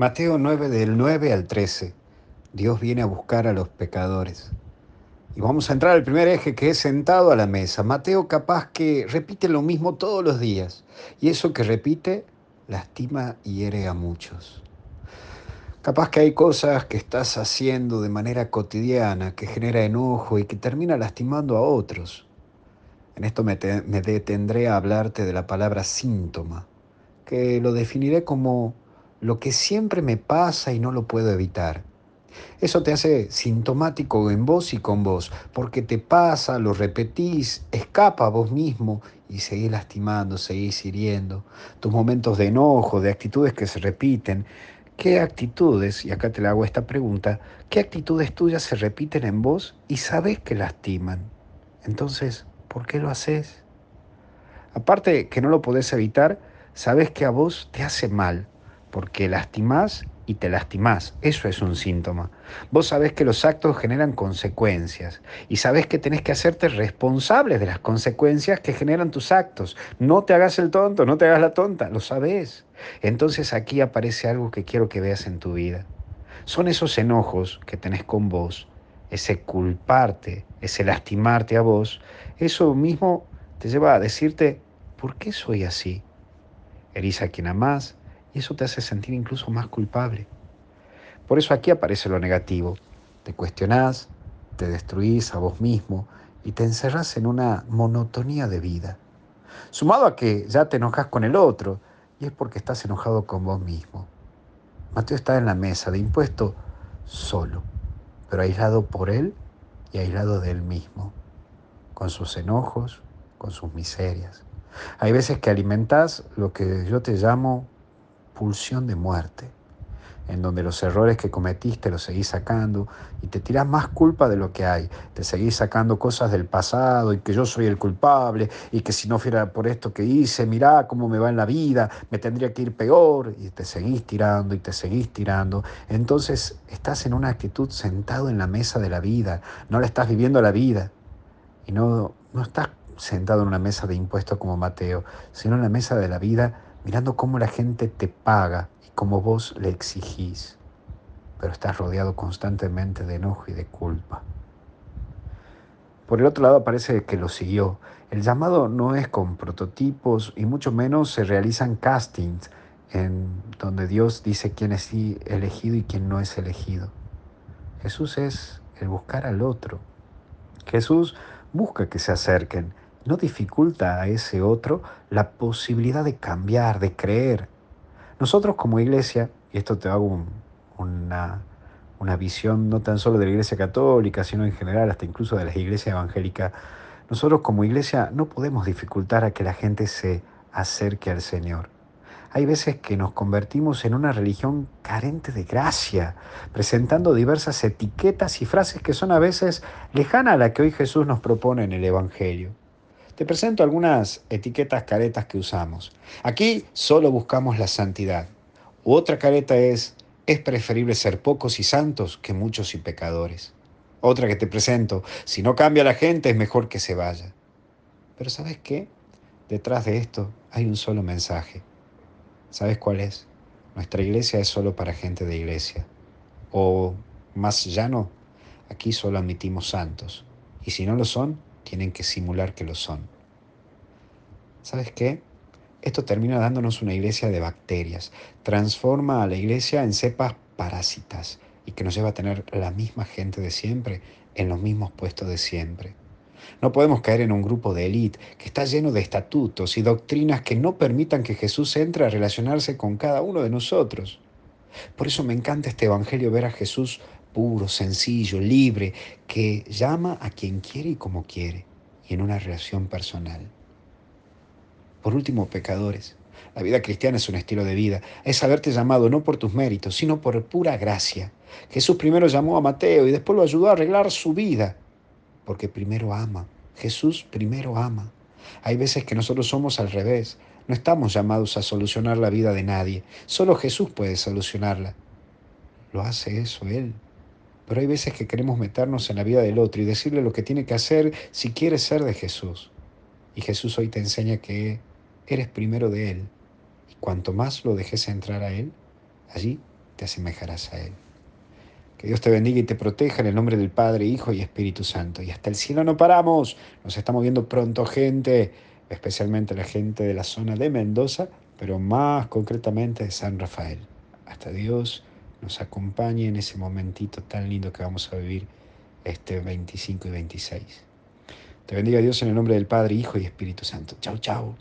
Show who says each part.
Speaker 1: Mateo 9 del 9 al 13. Dios viene a buscar a los pecadores. Y vamos a entrar al primer eje que es sentado a la mesa. Mateo capaz que repite lo mismo todos los días. Y eso que repite lastima y hiere a muchos. Capaz que hay cosas que estás haciendo de manera cotidiana que genera enojo y que termina lastimando a otros. En esto me, me detendré a hablarte de la palabra síntoma, que lo definiré como lo que siempre me pasa y no lo puedo evitar. Eso te hace sintomático en vos y con vos, porque te pasa, lo repetís, escapa a vos mismo y seguís lastimando, seguís hiriendo. Tus momentos de enojo, de actitudes que se repiten. ¿Qué actitudes, y acá te le hago esta pregunta, qué actitudes tuyas se repiten en vos y sabes que lastiman? Entonces, ¿por qué lo haces? Aparte que no lo podés evitar, sabes que a vos te hace mal, porque lastimás y te lastimás. Eso es un síntoma. Vos sabés que los actos generan consecuencias y sabés que tenés que hacerte responsable de las consecuencias que generan tus actos. No te hagas el tonto, no te hagas la tonta, lo sabés. Entonces aquí aparece algo que quiero que veas en tu vida. Son esos enojos que tenés con vos, ese culparte, ese lastimarte a vos. Eso mismo te lleva a decirte, ¿por qué soy así? Erisa a quien amás, y eso te hace sentir incluso más culpable. Por eso aquí aparece lo negativo. Te cuestionás, te destruís a vos mismo y te encerrás en una monotonía de vida. Sumado a que ya te enojas con el otro y es porque estás enojado con vos mismo. Mateo está en la mesa de impuesto solo, pero aislado por él y aislado de él mismo, con sus enojos, con sus miserias. Hay veces que alimentás lo que yo te llamo pulsión de muerte, en donde los errores que cometiste los seguís sacando y te tirás más culpa de lo que hay. Te seguís sacando cosas del pasado y que yo soy el culpable y que si no fuera por esto que hice, mirá cómo me va en la vida, me tendría que ir peor y te seguís tirando y te seguís tirando. Entonces estás en una actitud sentado en la mesa de la vida, no la estás viviendo la vida y no, no estás sentado en una mesa de impuestos como Mateo, sino en la mesa de la vida mirando cómo la gente te paga y cómo vos le exigís, pero estás rodeado constantemente de enojo y de culpa. Por el otro lado aparece que lo siguió. El llamado no es con prototipos y mucho menos se realizan castings en donde Dios dice quién es elegido y quién no es elegido. Jesús es el buscar al otro. Jesús busca que se acerquen, no dificulta a ese otro la posibilidad de cambiar, de creer. Nosotros como iglesia, y esto te hago una, una visión no tan solo de la iglesia católica, sino en general hasta incluso de la iglesia evangélica, nosotros como iglesia no podemos dificultar a que la gente se acerque al Señor. Hay veces que nos convertimos en una religión carente de gracia, presentando diversas etiquetas y frases que son a veces lejanas a la que hoy Jesús nos propone en el Evangelio. Te presento algunas etiquetas caretas que usamos. Aquí solo buscamos la santidad. otra careta es, es preferible ser pocos y santos que muchos y pecadores. Otra que te presento, si no cambia la gente es mejor que se vaya. Pero ¿sabes qué? Detrás de esto hay un solo mensaje. ¿Sabes cuál es? Nuestra iglesia es solo para gente de iglesia. O más llano, aquí solo admitimos santos. Y si no lo son, tienen que simular que lo son. ¿Sabes qué? Esto termina dándonos una iglesia de bacterias, transforma a la iglesia en cepas parásitas y que nos lleva a tener la misma gente de siempre en los mismos puestos de siempre. No podemos caer en un grupo de élite que está lleno de estatutos y doctrinas que no permitan que Jesús entre a relacionarse con cada uno de nosotros. Por eso me encanta este Evangelio ver a Jesús puro, sencillo, libre, que llama a quien quiere y como quiere, y en una relación personal. Por último, pecadores. La vida cristiana es un estilo de vida, es haberte llamado no por tus méritos, sino por pura gracia. Jesús primero llamó a Mateo y después lo ayudó a arreglar su vida, porque primero ama. Jesús primero ama. Hay veces que nosotros somos al revés, no estamos llamados a solucionar la vida de nadie, solo Jesús puede solucionarla. Lo hace eso Él. Pero hay veces que queremos meternos en la vida del otro y decirle lo que tiene que hacer si quiere ser de Jesús. Y Jesús hoy te enseña que eres primero de Él. Y cuanto más lo dejes entrar a Él, allí te asemejarás a Él. Que Dios te bendiga y te proteja en el nombre del Padre, Hijo y Espíritu Santo. Y hasta el cielo no paramos. Nos estamos viendo pronto, gente, especialmente la gente de la zona de Mendoza, pero más concretamente de San Rafael. Hasta Dios nos acompañe en ese momentito tan lindo que vamos a vivir este 25 y 26. Te bendiga Dios en el nombre del Padre, Hijo y Espíritu Santo. Chau, chau.